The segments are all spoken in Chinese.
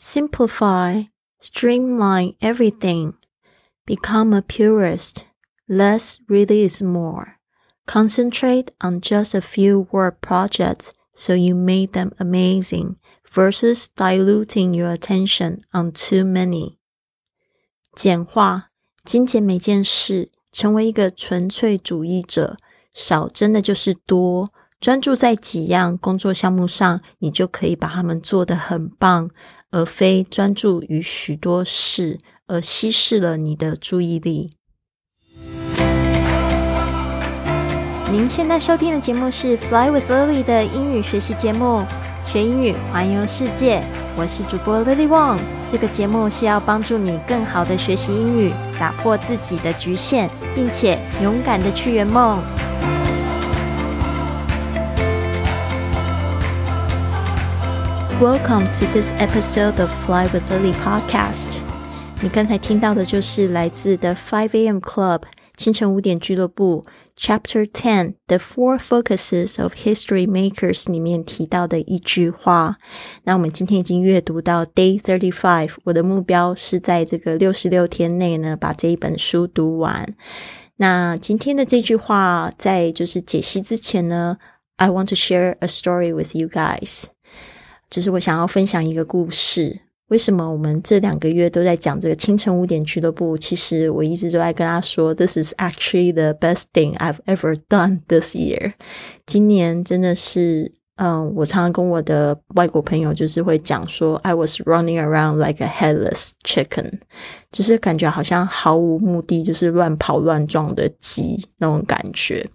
simplify, streamline everything, become a purist. Less really is more. Concentrate on just a few word projects so you made them amazing versus diluting your attention on too many. 简化，精简每件事，成为一个纯粹主义者。少真的就是多， 专注在几样工作项目上，你就可以把它们做得很棒。而非专注于许多事，而稀释了你的注意力。您现在收听的节目是《Fly with Lily》的英语学习节目，学英语环游世界。我是主播 Lily Wong。这个节目是要帮助你更好的学习英语，打破自己的局限，并且勇敢的去圆梦。Welcome to this episode of Fly with Lily podcast。你刚才听到的就是来自的 Five A.M. Club 清晨五点俱乐部 Chapter Ten The Four Focuses of History Makers 里面提到的一句话。那我们今天已经阅读到 Day Thirty Five。我的目标是在这个六十六天内呢，把这一本书读完。那今天的这句话，在就是解析之前呢，I want to share a story with you guys。 就是我想要分享一个故事。为什么我们这两个月都在讲这个清晨五点俱乐部？其实我一直都在跟他说，This is actually the best thing I've ever done this year。今年真的是。嗯，我常常跟我的外国朋友就是会讲说，I was running around like a headless chicken，就是感觉好像毫无目的，就是乱跑乱撞的鸡那种感觉。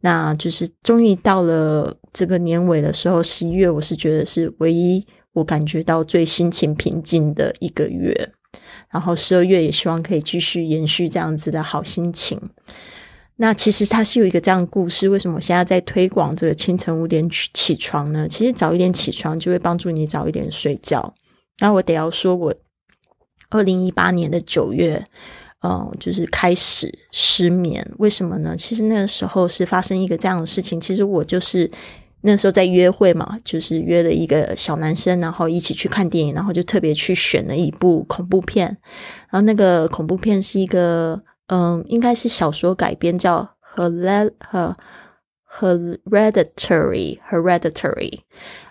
那就是终于到了这个年尾的时候，十一月，我是觉得是唯一我感觉到最心情平静的一个月。然后十二月也希望可以继续延续这样子的好心情。那其实它是有一个这样的故事，为什么我现在在推广这个清晨五点起起床呢？其实早一点起床就会帮助你早一点睡觉。那我得要说，我二零一八年的九月，嗯，就是开始失眠。为什么呢？其实那个时候是发生一个这样的事情。其实我就是那时候在约会嘛，就是约了一个小男生，然后一起去看电影，然后就特别去选了一部恐怖片。然后那个恐怖片是一个。嗯，应该是小说改编，叫《Hereditary》。Hereditary，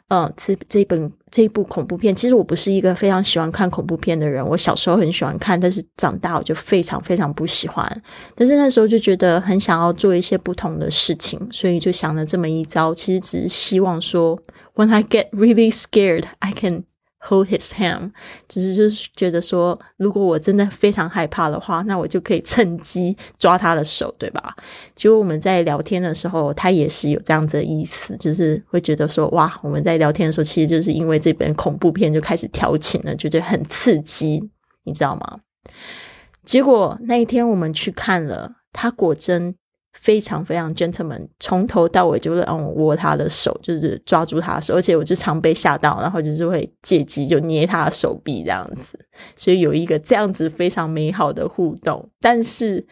嗯，这这本这部恐怖片，其实我不是一个非常喜欢看恐怖片的人。我小时候很喜欢看，但是长大我就非常非常不喜欢。但是那时候就觉得很想要做一些不同的事情，所以就想了这么一招。其实只是希望说，When I get really scared, I can. Hold his hand，只是就是觉得说，如果我真的非常害怕的话，那我就可以趁机抓他的手，对吧？结果我们在聊天的时候，他也是有这样子的意思，就是会觉得说，哇，我们在聊天的时候，其实就是因为这本恐怖片就开始调情了，觉得很刺激，你知道吗？结果那一天我们去看了，他果真。非常非常 gentleman，从头到尾就是让我握他的手，就是抓住他的手，而且我就常被吓到，然后就是会借机就捏他的手臂这样子，所以有一个这样子非常美好的互动。但是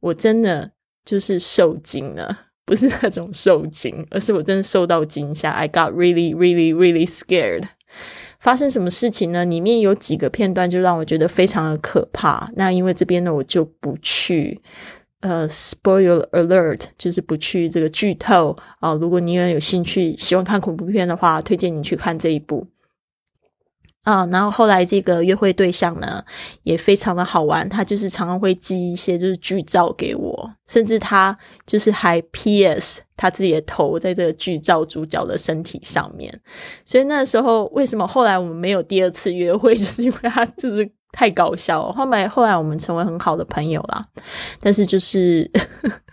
我真的就是受惊了，不是那种受惊，而是我真的受到惊吓。I got really, really, really scared。发生什么事情呢？里面有几个片段就让我觉得非常的可怕。那因为这边呢，我就不去。呃，spoil alert，就是不去这个剧透啊。如果你也有兴趣，喜欢看恐怖片的话，推荐你去看这一部啊。然后后来这个约会对象呢，也非常的好玩，他就是常常会寄一些就是剧照给我，甚至他就是还 P.S. 他自己的头在这个剧照主角的身体上面。所以那时候为什么后来我们没有第二次约会，就是因为他就是。太搞笑了！后来后来我们成为很好的朋友啦，但是就是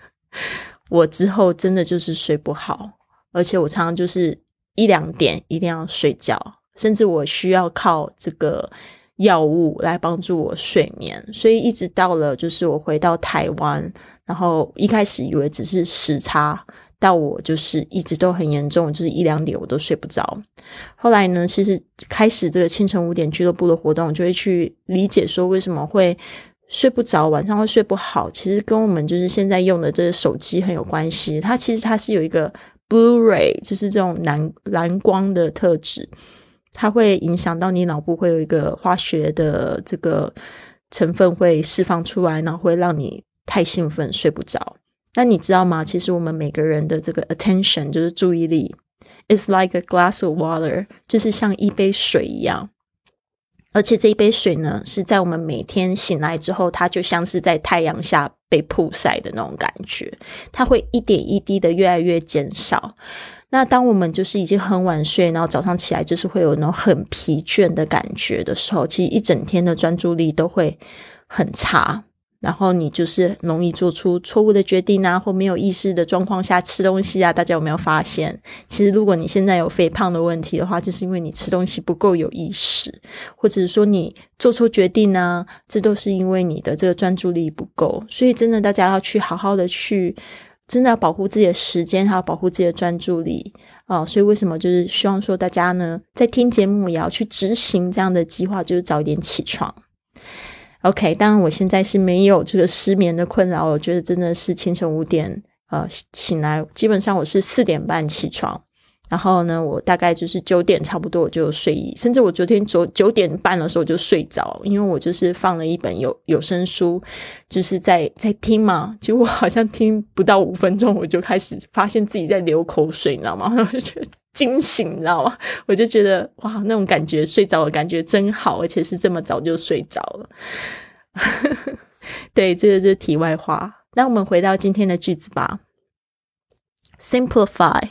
我之后真的就是睡不好，而且我常常就是一两点一定要睡觉，甚至我需要靠这个药物来帮助我睡眠。所以一直到了就是我回到台湾，然后一开始以为只是时差。到我就是一直都很严重，就是一两点我都睡不着。后来呢，其实开始这个清晨五点俱乐部的活动，就会去理解说为什么会睡不着，晚上会睡不好。其实跟我们就是现在用的这个手机很有关系。它其实它是有一个 blue ray，就是这种蓝蓝光的特质。它会影响到你脑部会有一个化学的这个成分会释放出来，然后会让你太兴奋睡不着。那你知道吗？其实我们每个人的这个 attention 就是注意力，is like a glass of water，就是像一杯水一样。而且这一杯水呢，是在我们每天醒来之后，它就像是在太阳下被曝晒的那种感觉，它会一点一滴的越来越减少。那当我们就是已经很晚睡，然后早上起来就是会有那种很疲倦的感觉的时候，其实一整天的专注力都会很差。然后你就是容易做出错误的决定啊，或没有意识的状况下吃东西啊。大家有没有发现？其实如果你现在有肥胖的问题的话，就是因为你吃东西不够有意识，或者是说你做出决定呢，这都是因为你的这个专注力不够。所以真的，大家要去好好的去，真的要保护自己的时间，还要保护自己的专注力啊。所以为什么就是希望说大家呢，在听节目也要去执行这样的计划，就是早一点起床。OK，当然我现在是没有这个失眠的困扰，我觉得真的是清晨五点呃醒来，基本上我是四点半起床，然后呢，我大概就是九点差不多我就睡意，甚至我昨天九九点半的时候就睡着，因为我就是放了一本有有声书，就是在在听嘛，结果好像听不到五分钟，我就开始发现自己在流口水，你知道吗？我就觉得。惊醒，你知道吗？我就觉得哇，那种感觉，睡着的感觉真好，而且是这么早就睡着了。对，这个就是题外话。那我们回到今天的句子吧。Simplify,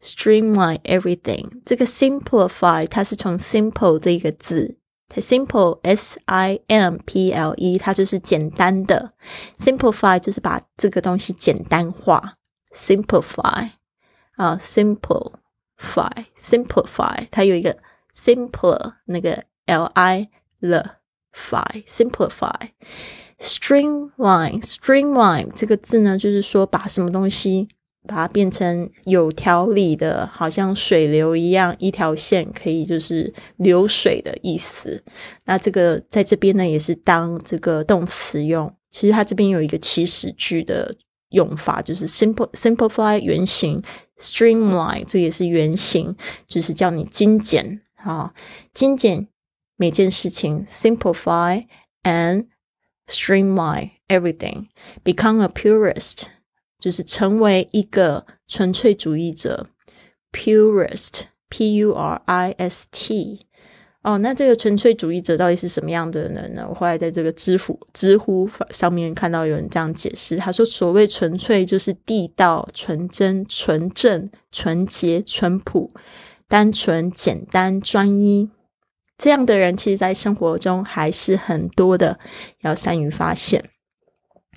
streamline everything。这个 simplify 它是从 simple 这个字，它 simple s i m p l e，它就是简单的。Simplify 就是把这个东西简单化。Simplify 啊，simple。Fy simplify，它有一个 simpler 那个 l i 了 fy simplify streamline streamline 这个字呢，就是说把什么东西把它变成有条理的，好像水流一样，一条线可以就是流水的意思。那这个在这边呢，也是当这个动词用。其实它这边有一个祈使句的用法，就是 simple simplify 原型。Streamline，这也是原型，就是叫你精简啊，精简每件事情，simplify and streamline everything。Become a purist，就是成为一个纯粹主义者，purist，p u r i s t。哦，那这个纯粹主义者到底是什么样的人呢？我后来在这个知乎知乎上面看到有人这样解释，他说：“所谓纯粹，就是地道、纯真、纯正、纯洁、淳朴、单纯、简单、专一。这样的人，其实在生活中还是很多的，要善于发现。”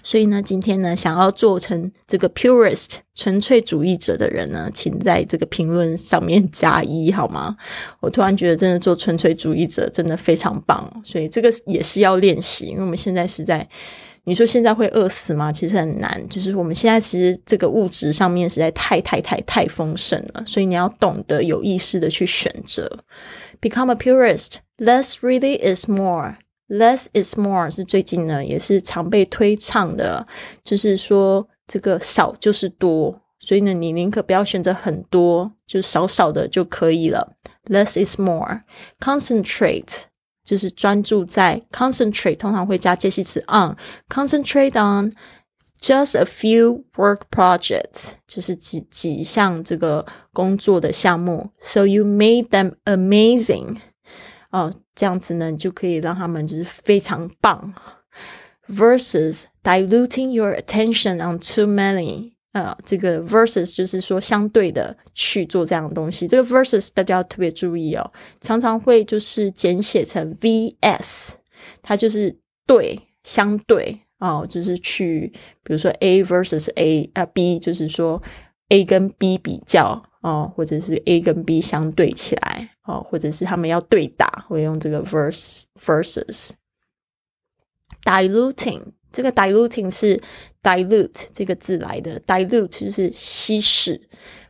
所以呢，今天呢，想要做成这个 purist 纯粹主义者的人呢，请在这个评论上面加一好吗？我突然觉得，真的做纯粹主义者真的非常棒，所以这个也是要练习。因为我们现在是在，你说现在会饿死吗？其实很难。就是我们现在其实这个物质上面实在太太太太丰盛了，所以你要懂得有意识的去选择。Become a purist. Less really is more. Less is more 是最近呢，也是常被推唱的，就是说这个少就是多，所以呢，你宁可不要选择很多，就少少的就可以了。Less is more. Concentrate 就是专注在，concentrate 通常会加介系词 on。Concentrate on just a few work projects，就是几几项这个工作的项目。So you made them amazing. 哦，这样子呢，就可以让他们就是非常棒。Versus diluting your attention on too many，呃，这个 versus 就是说相对的去做这样的东西。这个 versus 大家要特别注意哦，常常会就是简写成 vs，它就是对相对哦，就是去比如说 A versus A 啊 B，就是说 A 跟 B 比较。哦，或者是 A 跟 B 相对起来，哦，或者是他们要对打，会用这个 verse versus diluting。这个 diluting 是 dilute 这个字来的，dilute 就是稀释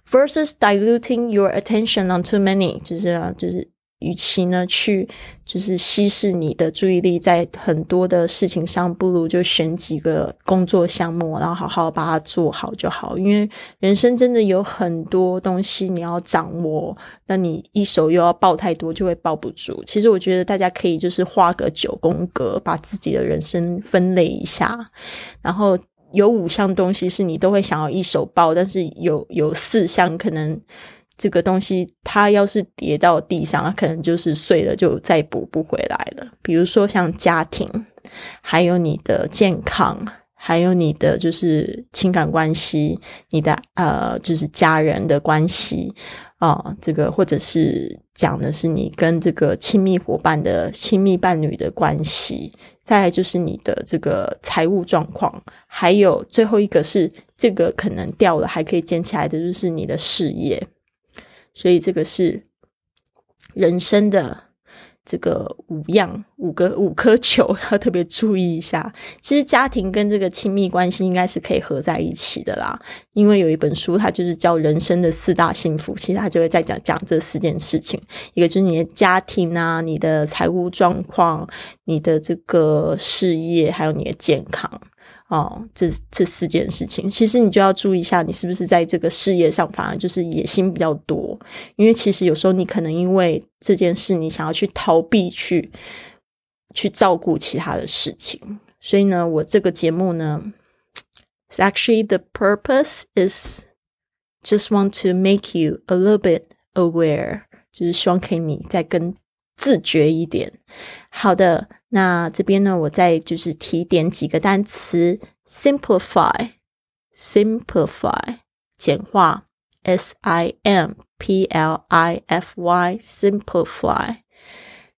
，versus diluting your attention on too many，就是啊，就是与其呢去就是稀释你的注意力在很多的事情上，不如就选几个工作项目，然后好好把它做好就好。因为人生真的有很多东西你要掌握，那你一手又要抱太多，就会抱不住。其实我觉得大家可以就是画个九宫格，把自己的人生分类一下，然后有五项东西是你都会想要一手抱，但是有有四项可能。这个东西，它要是跌到地上，它可能就是碎了，就再补不回来了。比如说像家庭，还有你的健康，还有你的就是情感关系，你的呃就是家人的关系啊，这个或者是讲的是你跟这个亲密伙伴的亲密伴侣的关系，再就是你的这个财务状况，还有最后一个是这个可能掉了还可以捡起来的，就是你的事业。所以这个是人生的这个五样五个五颗球，要特别注意一下。其实家庭跟这个亲密关系应该是可以合在一起的啦，因为有一本书，它就是叫《人生的四大幸福》，其实它就会在讲讲这四件事情。一个就是你的家庭啊，你的财务状况，你的这个事业，还有你的健康。哦，这这四件事情，其实你就要注意一下，你是不是在这个事业上反而就是野心比较多？因为其实有时候你可能因为这件事，你想要去逃避，去去照顾其他的事情。所以呢，我这个节目呢，actually the purpose is just want to make you a little bit aware，就是希望可以你再跟自觉一点。好的。那这边呢，我再就是提点几个单词：simplify，simplify，简化，s i m p l i f y，simplify。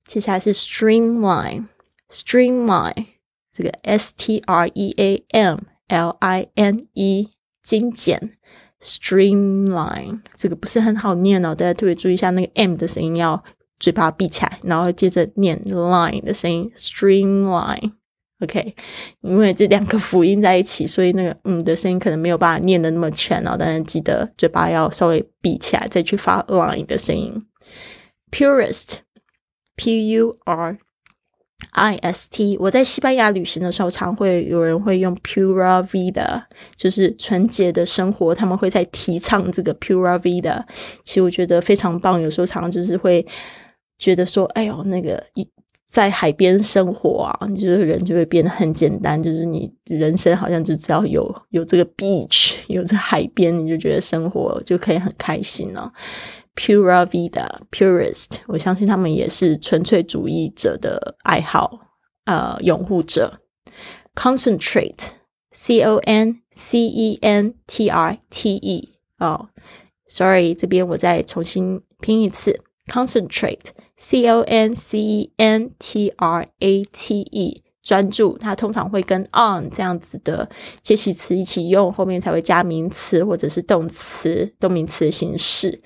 接下来是 streamline，streamline，这个 s t r e a m l i n e，精简，streamline，这个不是很好念哦，大家特别注意一下那个 m 的声音要。嘴巴闭起来，然后接着念 line 的声音，streamline，OK，因为这两个辅音在一起，所以那个嗯的声音可能没有办法念的那么全哦。但是记得嘴巴要稍微闭起来，再去发 line 的声音。Purest，P U R I S T，我在西班牙旅行的时候，常会有人会用 Pura Vida，就是纯洁的生活，他们会在提倡这个 Pura Vida。其实我觉得非常棒，有时候常常就是会。觉得说，哎呦，那个一在海边生活啊，你就是人就会变得很简单，就是你人生好像就只要有有这个 beach，有这海边，你就觉得生活就可以很开心了。Pura vida，purist，我相信他们也是纯粹主义者的爱好，呃，拥护者。Concentrate，c o n c e n t r t e，哦，sorry，这边我再重新拼一次，concentrate。C O N C E N T R A T E，专注，它通常会跟 on 这样子的介系词一起用，后面才会加名词或者是动词、动名词的形式。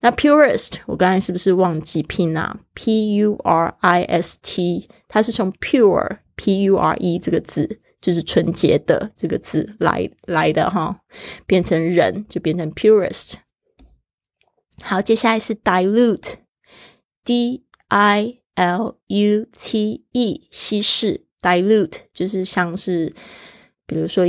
那 purest，我刚才是不是忘记拼啊？P U R I S T，它是从 pure P U R E 这个字，就是纯洁的这个字来来的哈，变成人就变成 purest。好，接下来是 dilute。D I L U T E 稀释，dilute 就是像是，比如说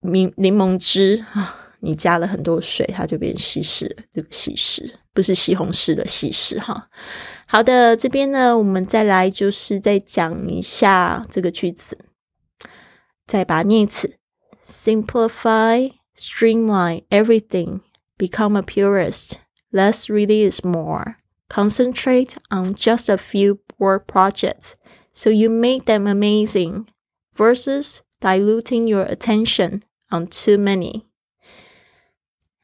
柠柠檬汁啊，你加了很多水，它就变稀释了。这个稀释不是西红柿的稀释哈。好的，这边呢，我们再来就是再讲一下这个句子，再把它念一次：simplify, streamline everything, become a purist. Less really is more. Concentrate on just a few work projects so you make them amazing versus diluting your attention on too many.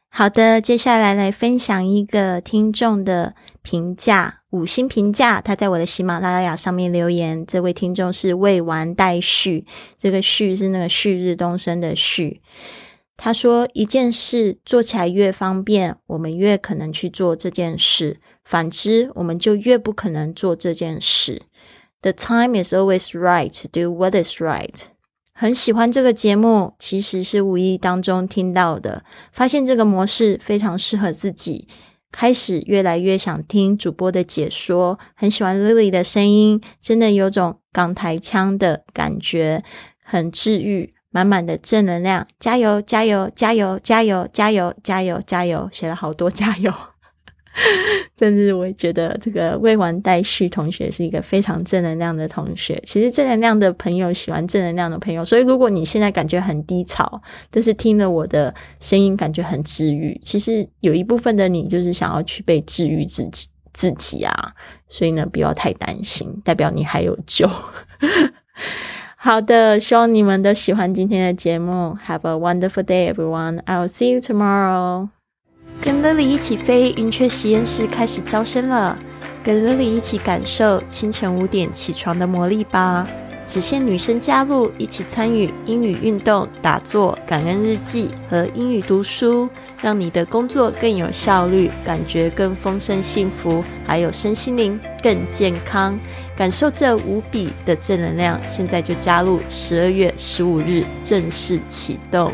好的，接下来来分享一个听众的评价，五星评价。他在我的喜马拉雅上面留言，这位听众是未完待续，这个续是那个旭日东升的旭。他说，一件事做起来越方便，我们越可能去做这件事。 反之，我们就越不可能做这件事。The time is always right to do what is right。很喜欢这个节目，其实是无意当中听到的，发现这个模式非常适合自己。开始越来越想听主播的解说，很喜欢 Lily 的声音，真的有种港台腔的感觉，很治愈，满满的正能量，加油，加油，加油，加油，加油，加油，加油，写了好多加油。甚至我觉得这个未完待续同学是一个非常正能量的同学。其实正能量的朋友喜欢正能量的朋友，所以如果你现在感觉很低潮，但是听了我的声音感觉很治愈，其实有一部分的你就是想要去被治愈自己自己啊。所以呢，不要太担心，代表你还有救。好的，希望你们都喜欢今天的节目。Have a wonderful day, everyone. I'll see you tomorrow. 跟 Lily 一起飞，云雀实验室开始招生了。跟 Lily 一起感受清晨五点起床的魔力吧！只限女生加入，一起参与英语运动、打坐、感恩日记和英语读书，让你的工作更有效率，感觉更丰盛幸福，还有身心灵更健康。感受这无比的正能量，现在就加入！十二月十五日正式启动。